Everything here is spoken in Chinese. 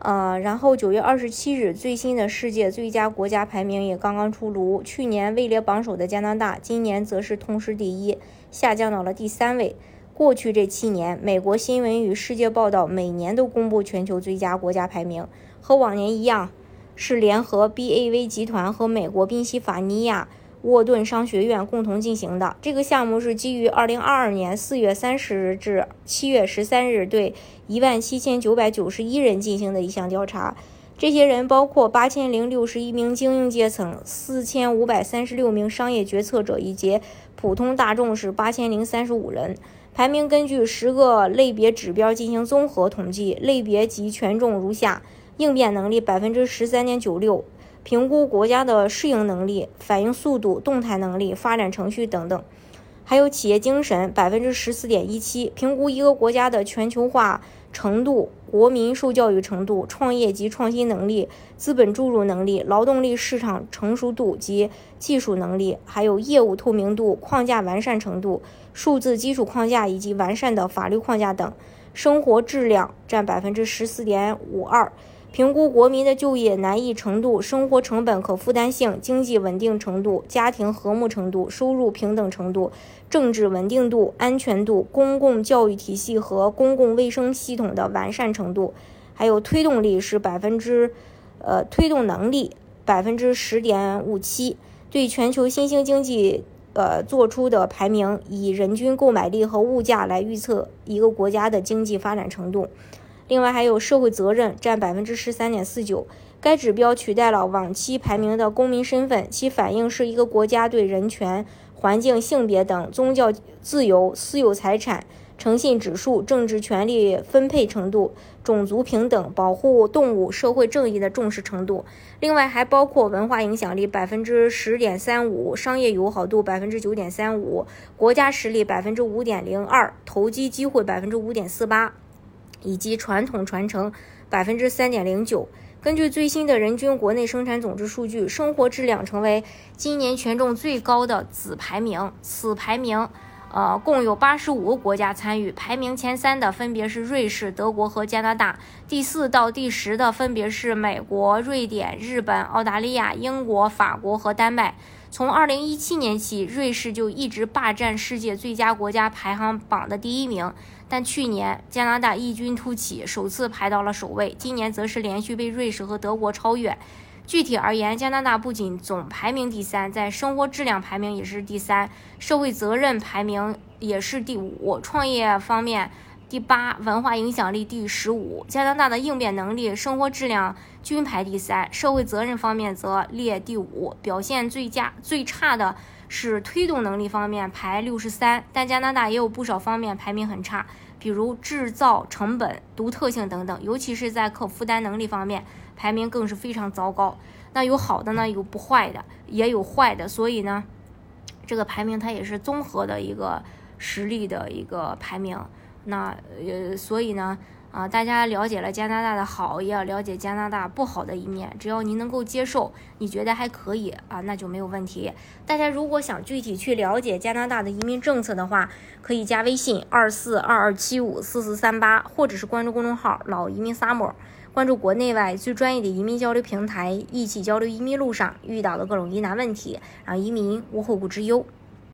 呃，然后九月二十七日，最新的世界最佳国家排名也刚刚出炉。去年位列榜首的加拿大，今年则是同时第一，下降到了第三位。过去这七年，美国新闻与世界报道每年都公布全球最佳国家排名，和往年一样，是联合 BAV 集团和美国宾夕法尼亚。沃顿商学院共同进行的这个项目是基于2022年4月30日至7月13日对17,991人进行的一项调查。这些人包括8,061名精英阶层、4,536名商业决策者以及普通大众是8,035人。排名根据十个类别指标进行综合统计，类别及权重如下：应变能力13.96%。评估国家的适应能力、反应速度、动态能力、发展程序等等，还有企业精神百分之十四点一七，评估一个国家的全球化程度、国民受教育程度、创业及创新能力、资本注入能力、劳动力市场成熟度及技术能力，还有业务透明度、框架完善程度、数字基础框架以及完善的法律框架等，生活质量占百分之十四点五二。评估国民的就业难易程度、生活成本可负担性、经济稳定程度、家庭和睦程度、收入平等程度、政治稳定度、安全度、公共教育体系和公共卫生系统的完善程度，还有推动力是百分之，呃，推动能力百分之十点五七。对全球新兴经济，呃，做出的排名，以人均购买力和物价来预测一个国家的经济发展程度。另外还有社会责任占百分之十三点四九，该指标取代了往期排名的公民身份，其反映是一个国家对人权、环境、性别等宗教自由、私有财产、诚信指数、政治权力分配程度、种族平等、保护动物、社会正义的重视程度。另外还包括文化影响力百分之十点三五，商业友好度百分之九点三五，国家实力百分之五点零二，投机机会百分之五点四八。以及传统传承百分之三点零九。根据最新的人均国内生产总值数据，生活质量成为今年权重最高的子排名。此排名，呃，共有八十五个国家参与。排名前三的分别是瑞士、德国和加拿大，第四到第十的分别是美国、瑞典、日本、澳大利亚、英国、法国和丹麦。从二零一七年起，瑞士就一直霸占世界最佳国家排行榜的第一名。但去年加拿大异军突起，首次排到了首位。今年则是连续被瑞士和德国超越。具体而言，加拿大不仅总排名第三，在生活质量排名也是第三，社会责任排名也是第五，创业方面第八，文化影响力第十五。加拿大的应变能力、生活质量均排第三，社会责任方面则列第五。表现最佳最差的。是推动能力方面排六十三，但加拿大也有不少方面排名很差，比如制造成本、独特性等等，尤其是在可负担能力方面，排名更是非常糟糕。那有好的呢，有不坏的，也有坏的，所以呢，这个排名它也是综合的一个实力的一个排名。那呃，所以呢。啊，大家了解了加拿大的好，也要了解加拿大不好的一面。只要您能够接受，你觉得还可以啊，那就没有问题。大家如果想具体去了解加拿大的移民政策的话，可以加微信二四二二七五四四三八，或者是关注公众号“老移民 summer”，关注国内外最专业的移民交流平台，一起交流移民路上遇到的各种疑难问题，让移民无后顾之忧。